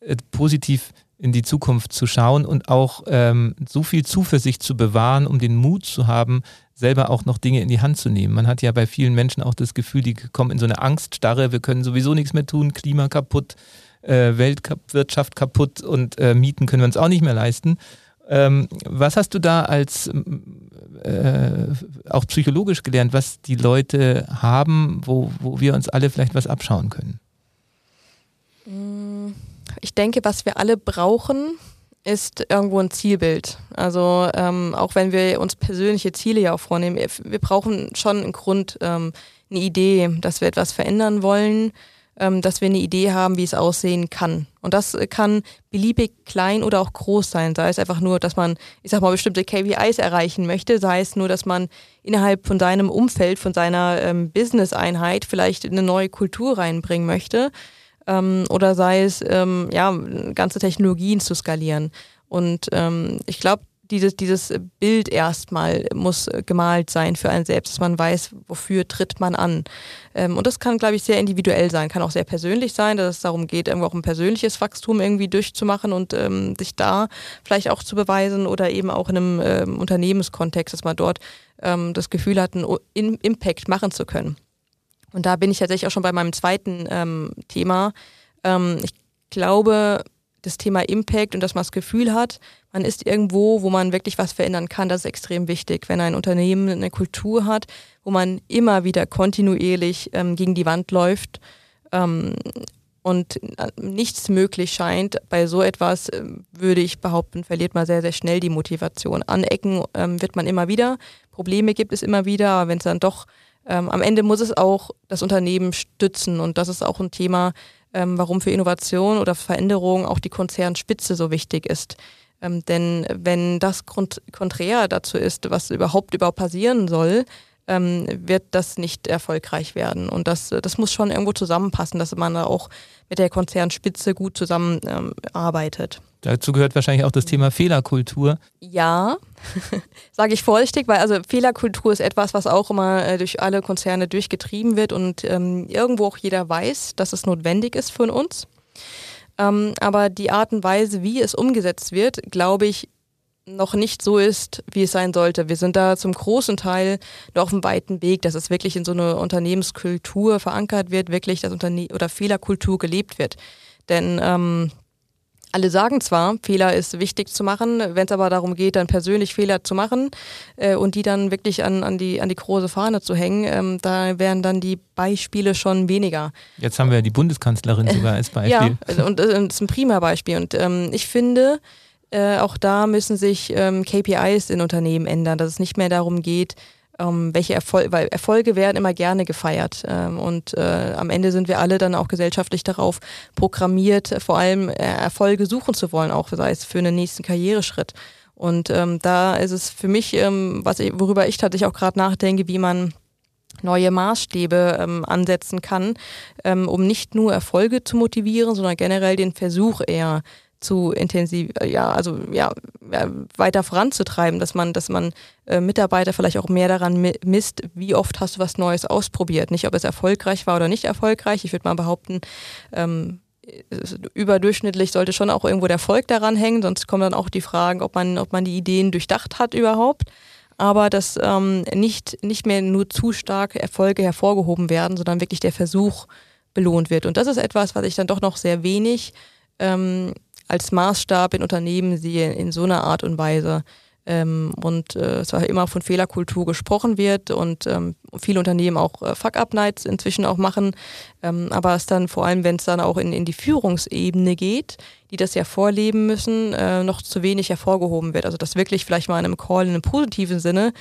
äh, positiv in die Zukunft zu schauen und auch ähm, so viel Zuversicht zu bewahren, um den Mut zu haben, selber auch noch Dinge in die Hand zu nehmen. Man hat ja bei vielen Menschen auch das Gefühl, die kommen in so eine Angststarre, wir können sowieso nichts mehr tun, Klima kaputt, äh, Weltwirtschaft kaputt und äh, Mieten können wir uns auch nicht mehr leisten. Ähm, was hast du da als äh, auch psychologisch gelernt, was die Leute haben, wo, wo wir uns alle vielleicht was abschauen können? Ich denke, was wir alle brauchen, ist irgendwo ein Zielbild. Also ähm, auch wenn wir uns persönliche Ziele ja auch vornehmen, wir brauchen schon einen Grund, ähm, eine Idee, dass wir etwas verändern wollen, ähm, dass wir eine Idee haben, wie es aussehen kann. Und das kann beliebig klein oder auch groß sein. Sei es einfach nur, dass man, ich sag mal, bestimmte KPIs erreichen möchte, sei es nur, dass man innerhalb von seinem Umfeld, von seiner ähm, Business-Einheit vielleicht eine neue Kultur reinbringen möchte ähm, oder sei es, ähm, ja, ganze Technologien zu skalieren. Und ähm, ich glaube, dieses, dieses Bild erstmal muss gemalt sein für einen selbst, dass man weiß, wofür tritt man an. Ähm, und das kann, glaube ich, sehr individuell sein, kann auch sehr persönlich sein, dass es darum geht, irgendwo auch ein persönliches Wachstum irgendwie durchzumachen und ähm, sich da vielleicht auch zu beweisen oder eben auch in einem ähm, Unternehmenskontext, dass man dort ähm, das Gefühl hat, einen Impact machen zu können. Und da bin ich tatsächlich auch schon bei meinem zweiten ähm, Thema. Ähm, ich glaube, das Thema Impact und dass man das Gefühl hat, man ist irgendwo, wo man wirklich was verändern kann, das ist extrem wichtig. Wenn ein Unternehmen eine Kultur hat, wo man immer wieder kontinuierlich ähm, gegen die Wand läuft ähm, und äh, nichts möglich scheint, bei so etwas äh, würde ich behaupten, verliert man sehr, sehr schnell die Motivation. Anecken ähm, wird man immer wieder, Probleme gibt es immer wieder, aber wenn es dann doch ähm, am Ende muss es auch das Unternehmen stützen und das ist auch ein Thema, ähm, warum für Innovation oder Veränderung auch die Konzernspitze so wichtig ist. Ähm, denn wenn das konträr dazu ist, was überhaupt überhaupt passieren soll, ähm, wird das nicht erfolgreich werden. Und das, das muss schon irgendwo zusammenpassen, dass man da auch mit der Konzernspitze gut zusammenarbeitet. Ähm, Dazu gehört wahrscheinlich auch das Thema Fehlerkultur. Ja, sage ich vorsichtig, weil also Fehlerkultur ist etwas, was auch immer äh, durch alle Konzerne durchgetrieben wird und ähm, irgendwo auch jeder weiß, dass es notwendig ist für uns. Ähm, aber die Art und Weise, wie es umgesetzt wird, glaube ich, noch nicht so ist, wie es sein sollte. Wir sind da zum großen Teil noch auf einem weiten Weg, dass es wirklich in so eine Unternehmenskultur verankert wird, wirklich das Unterne oder Fehlerkultur gelebt wird. Denn ähm, alle sagen zwar, Fehler ist wichtig zu machen, wenn es aber darum geht, dann persönlich Fehler zu machen äh, und die dann wirklich an, an, die, an die große Fahne zu hängen, ähm, da wären dann die Beispiele schon weniger. Jetzt haben wir die Bundeskanzlerin sogar als Beispiel. ja, also, und, und das ist ein prima Beispiel. Und ähm, ich finde, äh, auch da müssen sich ähm, KPIs in Unternehmen ändern, dass es nicht mehr darum geht, ähm, welche Erfolge, weil Erfolge werden immer gerne gefeiert. Ähm, und äh, am Ende sind wir alle dann auch gesellschaftlich darauf programmiert, vor allem äh, Erfolge suchen zu wollen, auch sei es für einen nächsten Karriereschritt. Und ähm, da ist es für mich, ähm, was ich, worüber ich tatsächlich auch gerade nachdenke, wie man neue Maßstäbe ähm, ansetzen kann, ähm, um nicht nur Erfolge zu motivieren, sondern generell den Versuch eher zu intensiv, ja, also ja, weiter voranzutreiben, dass man, dass man äh, Mitarbeiter vielleicht auch mehr daran misst, wie oft hast du was Neues ausprobiert. Nicht, ob es erfolgreich war oder nicht erfolgreich. Ich würde mal behaupten, ähm, überdurchschnittlich sollte schon auch irgendwo der Erfolg daran hängen, sonst kommen dann auch die Fragen, ob man, ob man die Ideen durchdacht hat überhaupt. Aber dass ähm, nicht, nicht mehr nur zu starke Erfolge hervorgehoben werden, sondern wirklich der Versuch belohnt wird. Und das ist etwas, was ich dann doch noch sehr wenig ähm, als Maßstab in Unternehmen sehe, in so einer Art und Weise. Ähm, und äh, zwar immer von Fehlerkultur gesprochen wird und ähm, viele Unternehmen auch äh, Fuck-Up-Nights inzwischen auch machen, ähm, aber es dann vor allem, wenn es dann auch in, in die Führungsebene geht, die das ja vorleben müssen, äh, noch zu wenig hervorgehoben wird. Also dass wirklich vielleicht mal in einem Call in einem positiven Sinne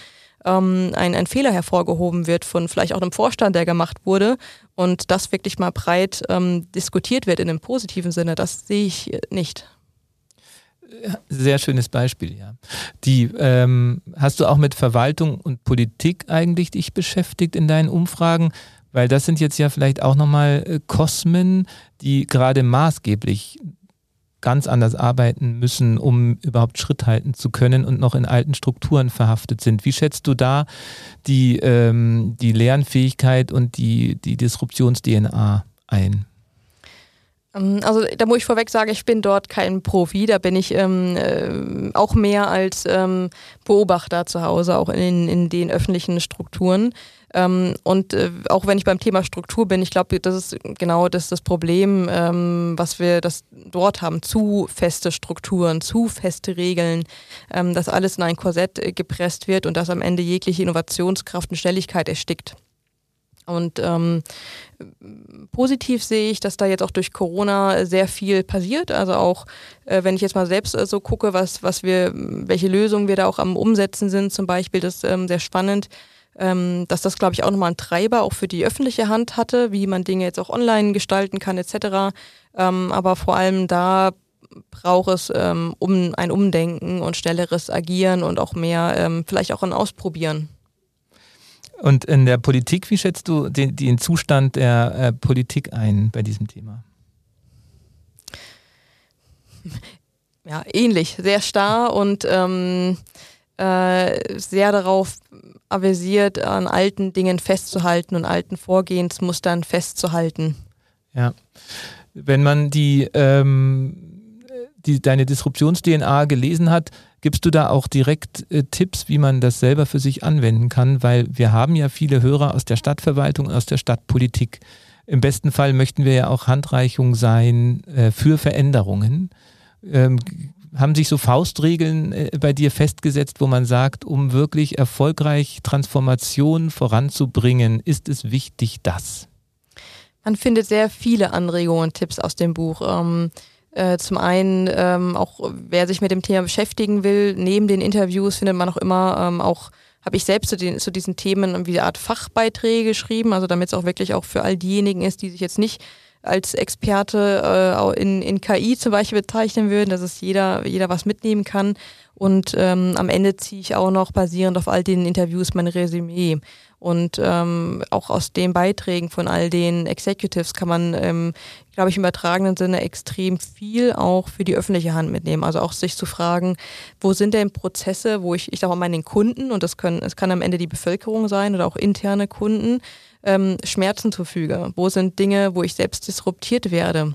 ähm, ein, ein Fehler hervorgehoben wird von vielleicht auch einem Vorstand, der gemacht wurde und das wirklich mal breit ähm, diskutiert wird in einem positiven Sinne, das sehe ich nicht. Sehr schönes Beispiel, ja. Die ähm, hast du auch mit Verwaltung und Politik eigentlich dich beschäftigt in deinen Umfragen? Weil das sind jetzt ja vielleicht auch nochmal äh, Kosmen, die gerade maßgeblich ganz anders arbeiten müssen, um überhaupt Schritt halten zu können und noch in alten Strukturen verhaftet sind. Wie schätzt du da die, ähm, die Lernfähigkeit und die, die Disruptions-DNA ein? Ähm, also da muss ich vorweg sagen, ich bin dort kein Profi, da bin ich ähm, äh, auch mehr als ähm, Beobachter zu Hause, auch in, in den öffentlichen Strukturen. Ähm, und äh, auch wenn ich beim Thema Struktur bin, ich glaube, das ist genau das, das Problem, ähm, was wir das dort haben. Zu feste Strukturen, zu feste Regeln, ähm, dass alles in ein Korsett äh, gepresst wird und dass am Ende jegliche Innovationskraft und Schnelligkeit erstickt. Und ähm, positiv sehe ich, dass da jetzt auch durch Corona sehr viel passiert. Also auch, äh, wenn ich jetzt mal selbst äh, so gucke, was, was wir, welche Lösungen wir da auch am Umsetzen sind, zum Beispiel, das ist ähm, sehr spannend ähm, dass das, glaube ich, auch nochmal ein Treiber auch für die öffentliche Hand hatte, wie man Dinge jetzt auch online gestalten kann etc. Ähm, aber vor allem da braucht es ähm, um ein Umdenken und schnelleres Agieren und auch mehr, ähm, vielleicht auch ein Ausprobieren. Und in der Politik, wie schätzt du den, den Zustand der äh, Politik ein bei diesem Thema? Ja, ähnlich, sehr starr und ähm, äh, sehr darauf avisiert, an alten Dingen festzuhalten und alten Vorgehensmustern festzuhalten. Ja. Wenn man die, ähm, die deine Disruptions-DNA gelesen hat, gibst du da auch direkt äh, Tipps, wie man das selber für sich anwenden kann? Weil wir haben ja viele Hörer aus der Stadtverwaltung, aus der Stadtpolitik. Im besten Fall möchten wir ja auch Handreichung sein äh, für Veränderungen. Ähm, haben sich so Faustregeln äh, bei dir festgesetzt, wo man sagt, um wirklich erfolgreich Transformationen voranzubringen, ist es wichtig, das? Man findet sehr viele Anregungen und Tipps aus dem Buch. Ähm, äh, zum einen ähm, auch, wer sich mit dem Thema beschäftigen will, neben den Interviews findet man auch immer ähm, auch habe ich selbst zu, den, zu diesen Themen wie eine Art Fachbeiträge geschrieben, also damit es auch wirklich auch für all diejenigen ist, die sich jetzt nicht als Experte äh, in, in KI zum Beispiel bezeichnen würden, dass es jeder, jeder was mitnehmen kann. Und ähm, am Ende ziehe ich auch noch basierend auf all den Interviews mein Resümee. Und ähm, auch aus den Beiträgen von all den Executives kann man, ähm, glaube ich, im übertragenen Sinne extrem viel auch für die öffentliche Hand mitnehmen. Also auch sich zu fragen, wo sind denn Prozesse, wo ich, ich sage mal, meinen Kunden, und das können, es kann am Ende die Bevölkerung sein oder auch interne Kunden, ähm, Schmerzen zufüge? Wo sind Dinge, wo ich selbst disruptiert werde?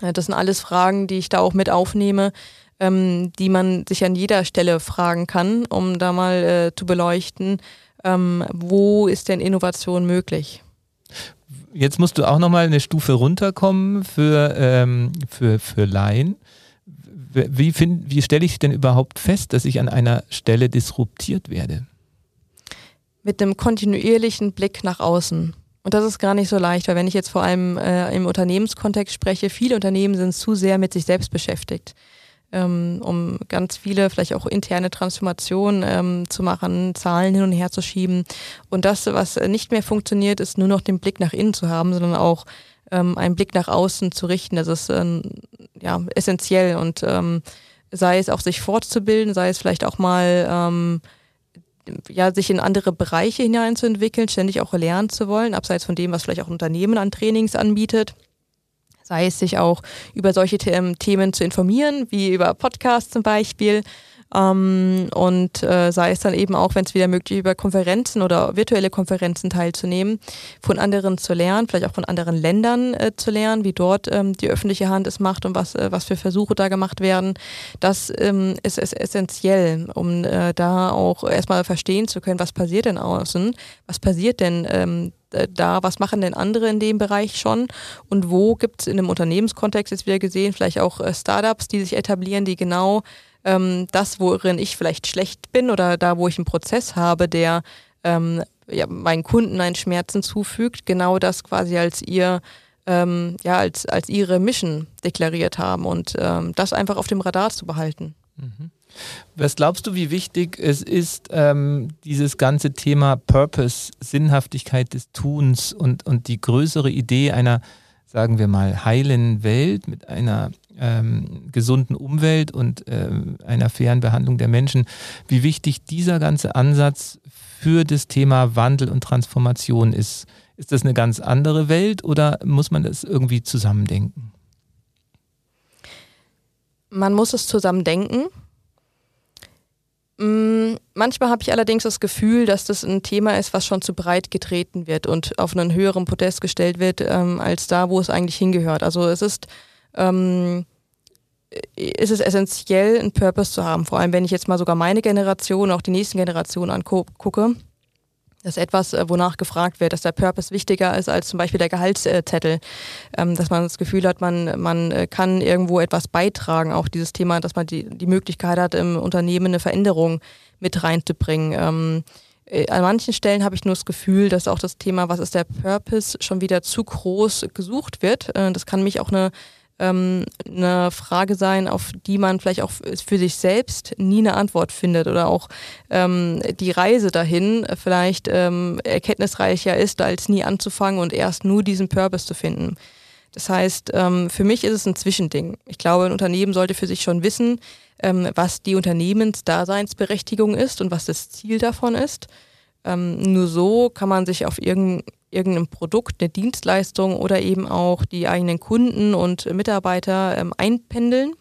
Das sind alles Fragen, die ich da auch mit aufnehme, ähm, die man sich an jeder Stelle fragen kann, um da mal äh, zu beleuchten, ähm, wo ist denn Innovation möglich. Jetzt musst du auch nochmal eine Stufe runterkommen für, ähm, für, für Laien. Wie, wie stelle ich denn überhaupt fest, dass ich an einer Stelle disruptiert werde? Mit einem kontinuierlichen Blick nach außen. Und das ist gar nicht so leicht, weil wenn ich jetzt vor allem äh, im Unternehmenskontext spreche, viele Unternehmen sind zu sehr mit sich selbst beschäftigt ähm, um ganz viele vielleicht auch interne Transformationen ähm, zu machen, Zahlen hin und her zu schieben. Und das, was nicht mehr funktioniert, ist nur noch den Blick nach innen zu haben, sondern auch ähm, einen Blick nach außen zu richten. Das ist ähm, ja essentiell und ähm, sei es auch sich fortzubilden, sei es vielleicht auch mal ähm, ja, sich in andere Bereiche hineinzuentwickeln, ständig auch lernen zu wollen, abseits von dem, was vielleicht auch ein Unternehmen an Trainings anbietet sei es sich auch über solche Themen zu informieren, wie über Podcasts zum Beispiel. Ähm, und äh, sei es dann eben auch, wenn es wieder möglich ist, über Konferenzen oder virtuelle Konferenzen teilzunehmen, von anderen zu lernen, vielleicht auch von anderen Ländern äh, zu lernen, wie dort ähm, die öffentliche Hand es macht und was, äh, was für Versuche da gemacht werden. Das ähm, ist, ist essentiell, um äh, da auch erstmal verstehen zu können, was passiert denn außen, was passiert denn ähm, äh, da, was machen denn andere in dem Bereich schon? Und wo gibt es in einem Unternehmenskontext jetzt wieder gesehen, vielleicht auch äh, Startups, die sich etablieren, die genau ähm, das, worin ich vielleicht schlecht bin oder da, wo ich einen Prozess habe, der ähm, ja, meinen Kunden einen Schmerzen zufügt, genau das quasi als ihr ähm, ja, als, als ihre Mission deklariert haben und ähm, das einfach auf dem Radar zu behalten. Mhm. Was glaubst du, wie wichtig es ist, ähm, dieses ganze Thema Purpose, Sinnhaftigkeit des Tuns und, und die größere Idee einer, sagen wir mal, heilen Welt mit einer ähm, gesunden Umwelt und ähm, einer fairen Behandlung der Menschen, wie wichtig dieser ganze Ansatz für das Thema Wandel und Transformation ist? Ist das eine ganz andere Welt oder muss man das irgendwie zusammendenken? Man muss es zusammendenken. Mm, manchmal habe ich allerdings das Gefühl, dass das ein Thema ist, was schon zu breit getreten wird und auf einen höheren Podest gestellt wird, ähm, als da, wo es eigentlich hingehört. Also es ist, ähm, ist es essentiell, einen Purpose zu haben. Vor allem, wenn ich jetzt mal sogar meine Generation, auch die nächsten Generationen angucke. Das ist etwas, äh, wonach gefragt wird, dass der Purpose wichtiger ist als zum Beispiel der Gehaltszettel. Ähm, dass man das Gefühl hat, man, man äh, kann irgendwo etwas beitragen. Auch dieses Thema, dass man die, die Möglichkeit hat, im Unternehmen eine Veränderung mit reinzubringen. Ähm, äh, an manchen Stellen habe ich nur das Gefühl, dass auch das Thema, was ist der Purpose, schon wieder zu groß gesucht wird. Das kann mich auch eine ähm, eine Frage sein, auf die man vielleicht auch für sich selbst nie eine Antwort findet oder auch ähm, die Reise dahin vielleicht ähm, erkenntnisreicher ist, als nie anzufangen und erst nur diesen Purpose zu finden. Das heißt, ähm, für mich ist es ein Zwischending. Ich glaube, ein Unternehmen sollte für sich schon wissen, ähm, was die Unternehmensdaseinsberechtigung ist und was das Ziel davon ist. Ähm, nur so kann man sich auf irgendein Produkt, eine Dienstleistung oder eben auch die eigenen Kunden und Mitarbeiter ähm, einpendeln.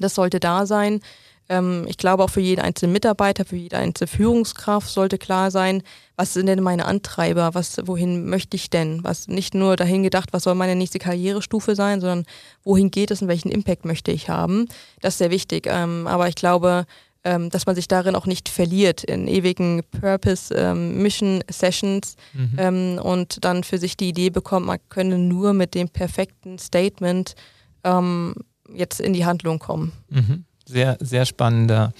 Das sollte da sein. Ähm, ich glaube auch für jeden einzelnen Mitarbeiter, für jede einzelne Führungskraft sollte klar sein, was sind denn meine Antreiber, was, wohin möchte ich denn? Was nicht nur dahin gedacht, was soll meine nächste Karrierestufe sein, sondern wohin geht es und welchen Impact möchte ich haben. Das ist sehr wichtig. Ähm, aber ich glaube, ähm, dass man sich darin auch nicht verliert in ewigen Purpose, ähm, Mission Sessions mhm. ähm, und dann für sich die Idee bekommt, man könne nur mit dem perfekten Statement ähm, jetzt in die Handlung kommen. Mhm. Sehr, sehr spannender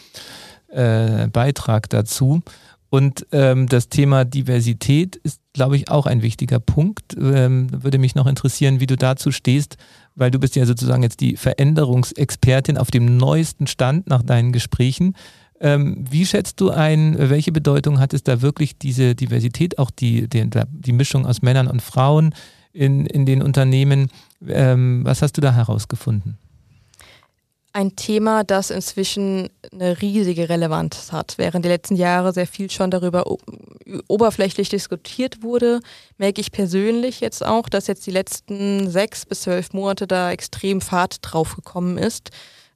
äh, Beitrag dazu. Und ähm, das Thema Diversität ist, glaube ich, auch ein wichtiger Punkt. Ähm, würde mich noch interessieren, wie du dazu stehst, weil du bist ja sozusagen jetzt die Veränderungsexpertin auf dem neuesten Stand nach deinen Gesprächen. Ähm, wie schätzt du ein, welche Bedeutung hat es da wirklich diese Diversität, auch die, die, die Mischung aus Männern und Frauen in, in den Unternehmen? Ähm, was hast du da herausgefunden? Ein Thema, das inzwischen eine riesige Relevanz hat. Während die letzten Jahre sehr viel schon darüber oberflächlich diskutiert wurde, merke ich persönlich jetzt auch, dass jetzt die letzten sechs bis zwölf Monate da extrem Fahrt drauf gekommen ist.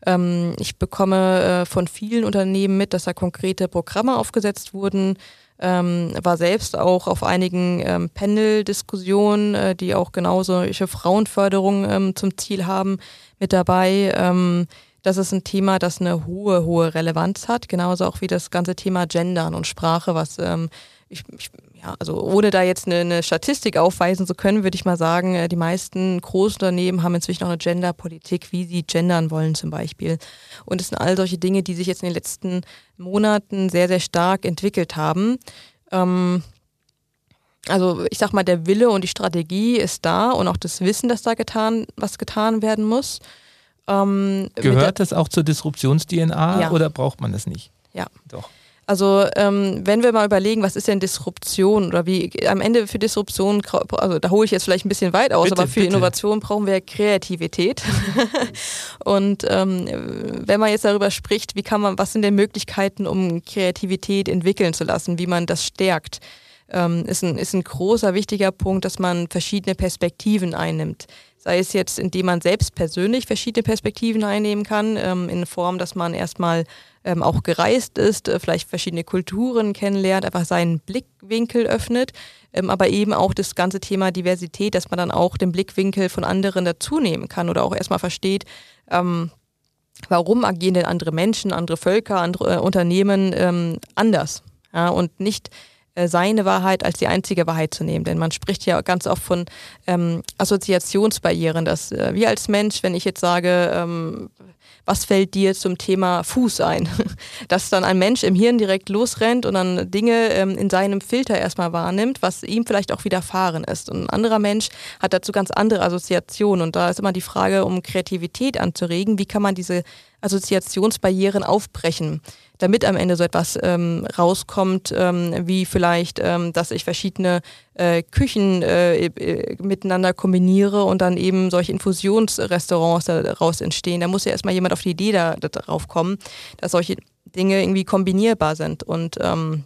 Ähm, ich bekomme äh, von vielen Unternehmen mit, dass da konkrete Programme aufgesetzt wurden, ähm, war selbst auch auf einigen ähm, Panel-Diskussionen, äh, die auch genau solche Frauenförderung ähm, zum Ziel haben, mit dabei. Das ist ein Thema, das eine hohe, hohe Relevanz hat, genauso auch wie das ganze Thema Gendern und Sprache, was ähm, ich, ich, ja, also ohne da jetzt eine, eine, Statistik aufweisen zu können, würde ich mal sagen, äh, die meisten Großunternehmen haben inzwischen auch eine Genderpolitik, wie sie gendern wollen zum Beispiel. Und es sind all solche Dinge, die sich jetzt in den letzten Monaten sehr, sehr stark entwickelt haben. Ähm, also ich sag mal, der Wille und die Strategie ist da und auch das Wissen, dass da getan, was getan werden muss. Ähm, Gehört das auch zur Disruptions-DNA ja. oder braucht man das nicht? Ja. Doch. Also ähm, wenn wir mal überlegen, was ist denn Disruption oder wie am Ende für Disruption, also da hole ich jetzt vielleicht ein bisschen weit aus, bitte, aber für bitte. Innovation brauchen wir Kreativität. und ähm, wenn man jetzt darüber spricht, wie kann man, was sind denn Möglichkeiten, um Kreativität entwickeln zu lassen, wie man das stärkt, ähm, ist, ein, ist ein großer, wichtiger Punkt, dass man verschiedene Perspektiven einnimmt sei es jetzt, indem man selbst persönlich verschiedene Perspektiven einnehmen kann, ähm, in Form, dass man erstmal ähm, auch gereist ist, äh, vielleicht verschiedene Kulturen kennenlernt, einfach seinen Blickwinkel öffnet, ähm, aber eben auch das ganze Thema Diversität, dass man dann auch den Blickwinkel von anderen dazunehmen kann oder auch erstmal versteht, ähm, warum agieren denn andere Menschen, andere Völker, andere äh, Unternehmen ähm, anders ja, und nicht seine Wahrheit als die einzige Wahrheit zu nehmen. Denn man spricht ja ganz oft von ähm, Assoziationsbarrieren, dass äh, wir als Mensch, wenn ich jetzt sage, ähm, was fällt dir zum Thema Fuß ein? Dass dann ein Mensch im Hirn direkt losrennt und dann Dinge ähm, in seinem Filter erstmal wahrnimmt, was ihm vielleicht auch widerfahren ist. Und ein anderer Mensch hat dazu ganz andere Assoziationen. Und da ist immer die Frage, um Kreativität anzuregen, wie kann man diese Assoziationsbarrieren aufbrechen, damit am Ende so etwas ähm, rauskommt, ähm, wie vielleicht, ähm, dass ich verschiedene äh, Küchen äh, äh, miteinander kombiniere und dann eben solche Infusionsrestaurants daraus entstehen. Da muss ja erstmal jemand auf die Idee da, darauf kommen, dass solche Dinge irgendwie kombinierbar sind. Und ähm,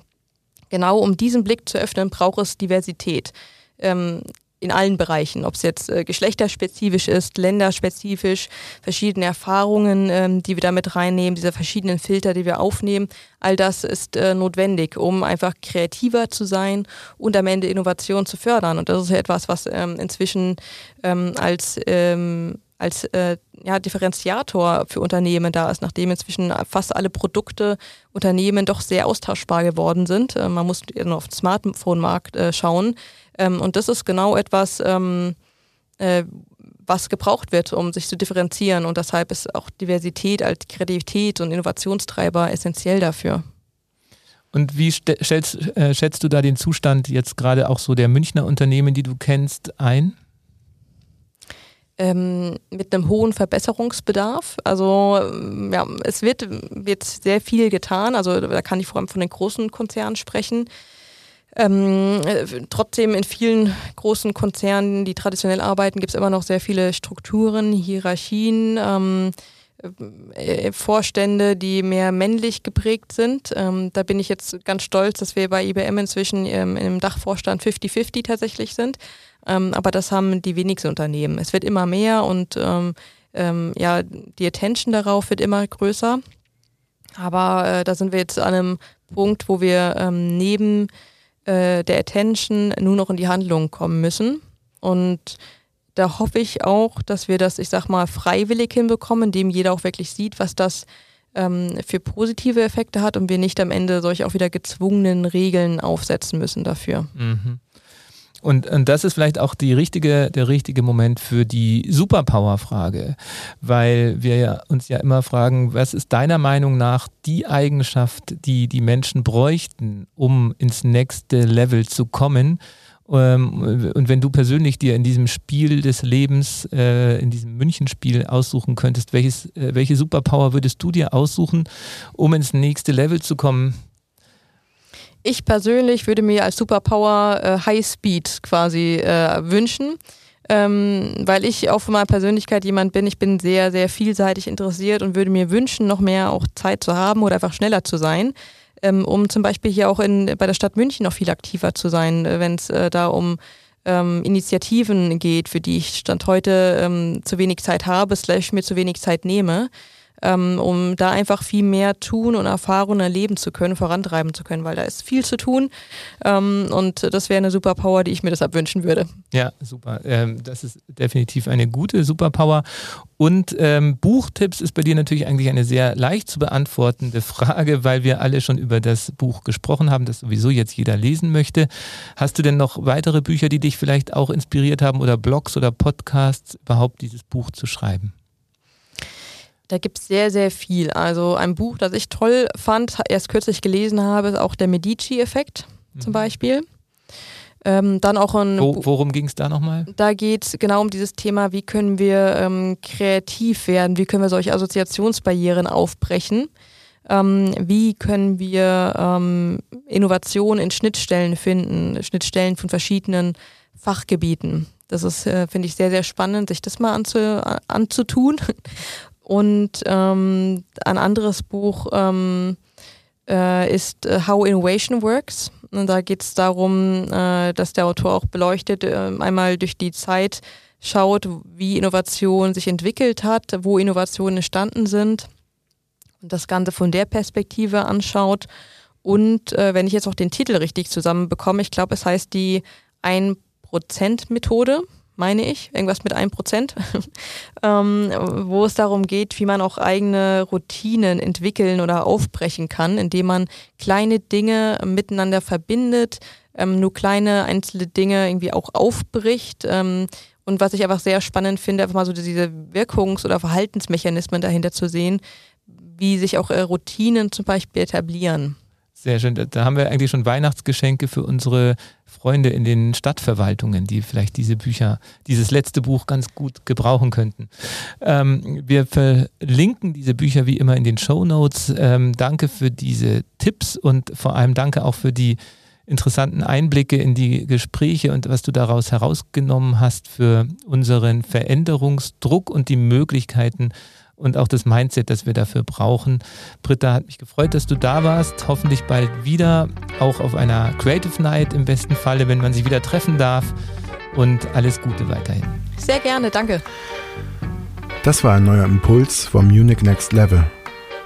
genau um diesen Blick zu öffnen, braucht es Diversität. Ähm, in allen Bereichen, ob es jetzt äh, geschlechterspezifisch ist, länderspezifisch, verschiedene Erfahrungen, ähm, die wir damit reinnehmen, diese verschiedenen Filter, die wir aufnehmen, all das ist äh, notwendig, um einfach kreativer zu sein und am Ende Innovation zu fördern. Und das ist ja etwas, was ähm, inzwischen ähm, als ähm, als äh, ja, Differenziator für Unternehmen da ist, nachdem inzwischen fast alle Produkte Unternehmen doch sehr austauschbar geworden sind. Äh, man muss nur auf den Smartphone-Markt äh, schauen. Ähm, und das ist genau etwas, ähm, äh, was gebraucht wird, um sich zu differenzieren. Und deshalb ist auch Diversität als Kreativität und Innovationstreiber essentiell dafür. Und wie stellst, äh, schätzt du da den Zustand jetzt gerade auch so der Münchner Unternehmen, die du kennst, ein? Ähm, mit einem hohen Verbesserungsbedarf. Also ja, es wird, wird sehr viel getan. Also da kann ich vor allem von den großen Konzernen sprechen. Ähm, äh, trotzdem in vielen großen Konzernen, die traditionell arbeiten, gibt es immer noch sehr viele Strukturen, Hierarchien, ähm, äh, Vorstände, die mehr männlich geprägt sind. Ähm, da bin ich jetzt ganz stolz, dass wir bei IBM inzwischen ähm, im Dachvorstand 50-50 tatsächlich sind. Ähm, aber das haben die wenigsten Unternehmen. Es wird immer mehr und ähm, ähm, ja, die Attention darauf wird immer größer. Aber äh, da sind wir jetzt an einem Punkt, wo wir ähm, neben äh, der Attention nur noch in die Handlung kommen müssen. Und da hoffe ich auch, dass wir das, ich sag mal, freiwillig hinbekommen, indem jeder auch wirklich sieht, was das ähm, für positive Effekte hat und wir nicht am Ende solche auch wieder gezwungenen Regeln aufsetzen müssen dafür. Mhm. Und, und das ist vielleicht auch die richtige, der richtige Moment für die Superpower-Frage, weil wir ja uns ja immer fragen, was ist deiner Meinung nach die Eigenschaft, die die Menschen bräuchten, um ins nächste Level zu kommen? Ähm, und wenn du persönlich dir in diesem Spiel des Lebens, äh, in diesem München-Spiel aussuchen könntest, welches, äh, welche Superpower würdest du dir aussuchen, um ins nächste Level zu kommen? Ich persönlich würde mir als Superpower äh, High Speed quasi äh, wünschen. Ähm, weil ich auch von meiner Persönlichkeit jemand bin, ich bin sehr, sehr vielseitig interessiert und würde mir wünschen, noch mehr auch Zeit zu haben oder einfach schneller zu sein, ähm, um zum Beispiel hier auch in, bei der Stadt München noch viel aktiver zu sein, äh, wenn es äh, da um ähm, Initiativen geht, für die ich Stand heute ähm, zu wenig Zeit habe, slash mir zu wenig Zeit nehme. Ähm, um da einfach viel mehr tun und Erfahrungen erleben zu können, vorantreiben zu können, weil da ist viel zu tun ähm, und das wäre eine Superpower, die ich mir deshalb wünschen würde. Ja, super. Ähm, das ist definitiv eine gute Superpower. Und ähm, Buchtipps ist bei dir natürlich eigentlich eine sehr leicht zu beantwortende Frage, weil wir alle schon über das Buch gesprochen haben, das sowieso jetzt jeder lesen möchte. Hast du denn noch weitere Bücher, die dich vielleicht auch inspiriert haben oder Blogs oder Podcasts, überhaupt dieses Buch zu schreiben? Da gibt es sehr, sehr viel. Also ein Buch, das ich toll fand, erst kürzlich gelesen habe, ist auch der Medici-Effekt zum mhm. Beispiel. Ähm, dann auch ein. Wo, worum ging es da nochmal? Da geht es genau um dieses Thema, wie können wir ähm, kreativ werden, wie können wir solche Assoziationsbarrieren aufbrechen, ähm, wie können wir ähm, Innovationen in Schnittstellen finden, Schnittstellen von verschiedenen Fachgebieten. Das ist, äh, finde ich, sehr, sehr spannend, sich das mal anzu, anzutun. Und ähm, ein anderes Buch ähm, äh, ist äh, How Innovation Works. Und da geht es darum, äh, dass der Autor auch beleuchtet, äh, einmal durch die Zeit schaut, wie Innovation sich entwickelt hat, wo Innovationen entstanden sind und das Ganze von der Perspektive anschaut. Und äh, wenn ich jetzt auch den Titel richtig zusammenbekomme, ich glaube, es heißt die 1%-Methode meine ich, irgendwas mit einem Prozent, ähm, wo es darum geht, wie man auch eigene Routinen entwickeln oder aufbrechen kann, indem man kleine Dinge miteinander verbindet, ähm, nur kleine einzelne Dinge irgendwie auch aufbricht. Ähm, und was ich einfach sehr spannend finde, einfach mal so diese Wirkungs- oder Verhaltensmechanismen dahinter zu sehen, wie sich auch äh, Routinen zum Beispiel etablieren. Sehr schön. Da haben wir eigentlich schon Weihnachtsgeschenke für unsere Freunde in den Stadtverwaltungen, die vielleicht diese Bücher, dieses letzte Buch ganz gut gebrauchen könnten. Ähm, wir verlinken diese Bücher wie immer in den Show Notes. Ähm, danke für diese Tipps und vor allem danke auch für die interessanten Einblicke in die Gespräche und was du daraus herausgenommen hast für unseren Veränderungsdruck und die Möglichkeiten, und auch das Mindset, das wir dafür brauchen. Britta, hat mich gefreut, dass du da warst. Hoffentlich bald wieder, auch auf einer Creative Night im besten Falle, wenn man sich wieder treffen darf. Und alles Gute weiterhin. Sehr gerne, danke. Das war ein neuer Impuls vom Munich Next Level.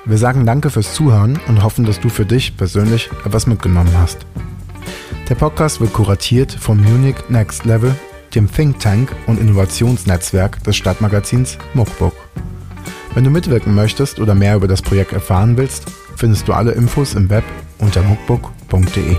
Wir sagen danke fürs Zuhören und hoffen, dass du für dich persönlich etwas mitgenommen hast. Der Podcast wird kuratiert vom Munich Next Level, dem Think Tank und Innovationsnetzwerk des Stadtmagazins Muckbook. Wenn du mitwirken möchtest oder mehr über das Projekt erfahren willst, findest du alle Infos im Web unter muckbook.de.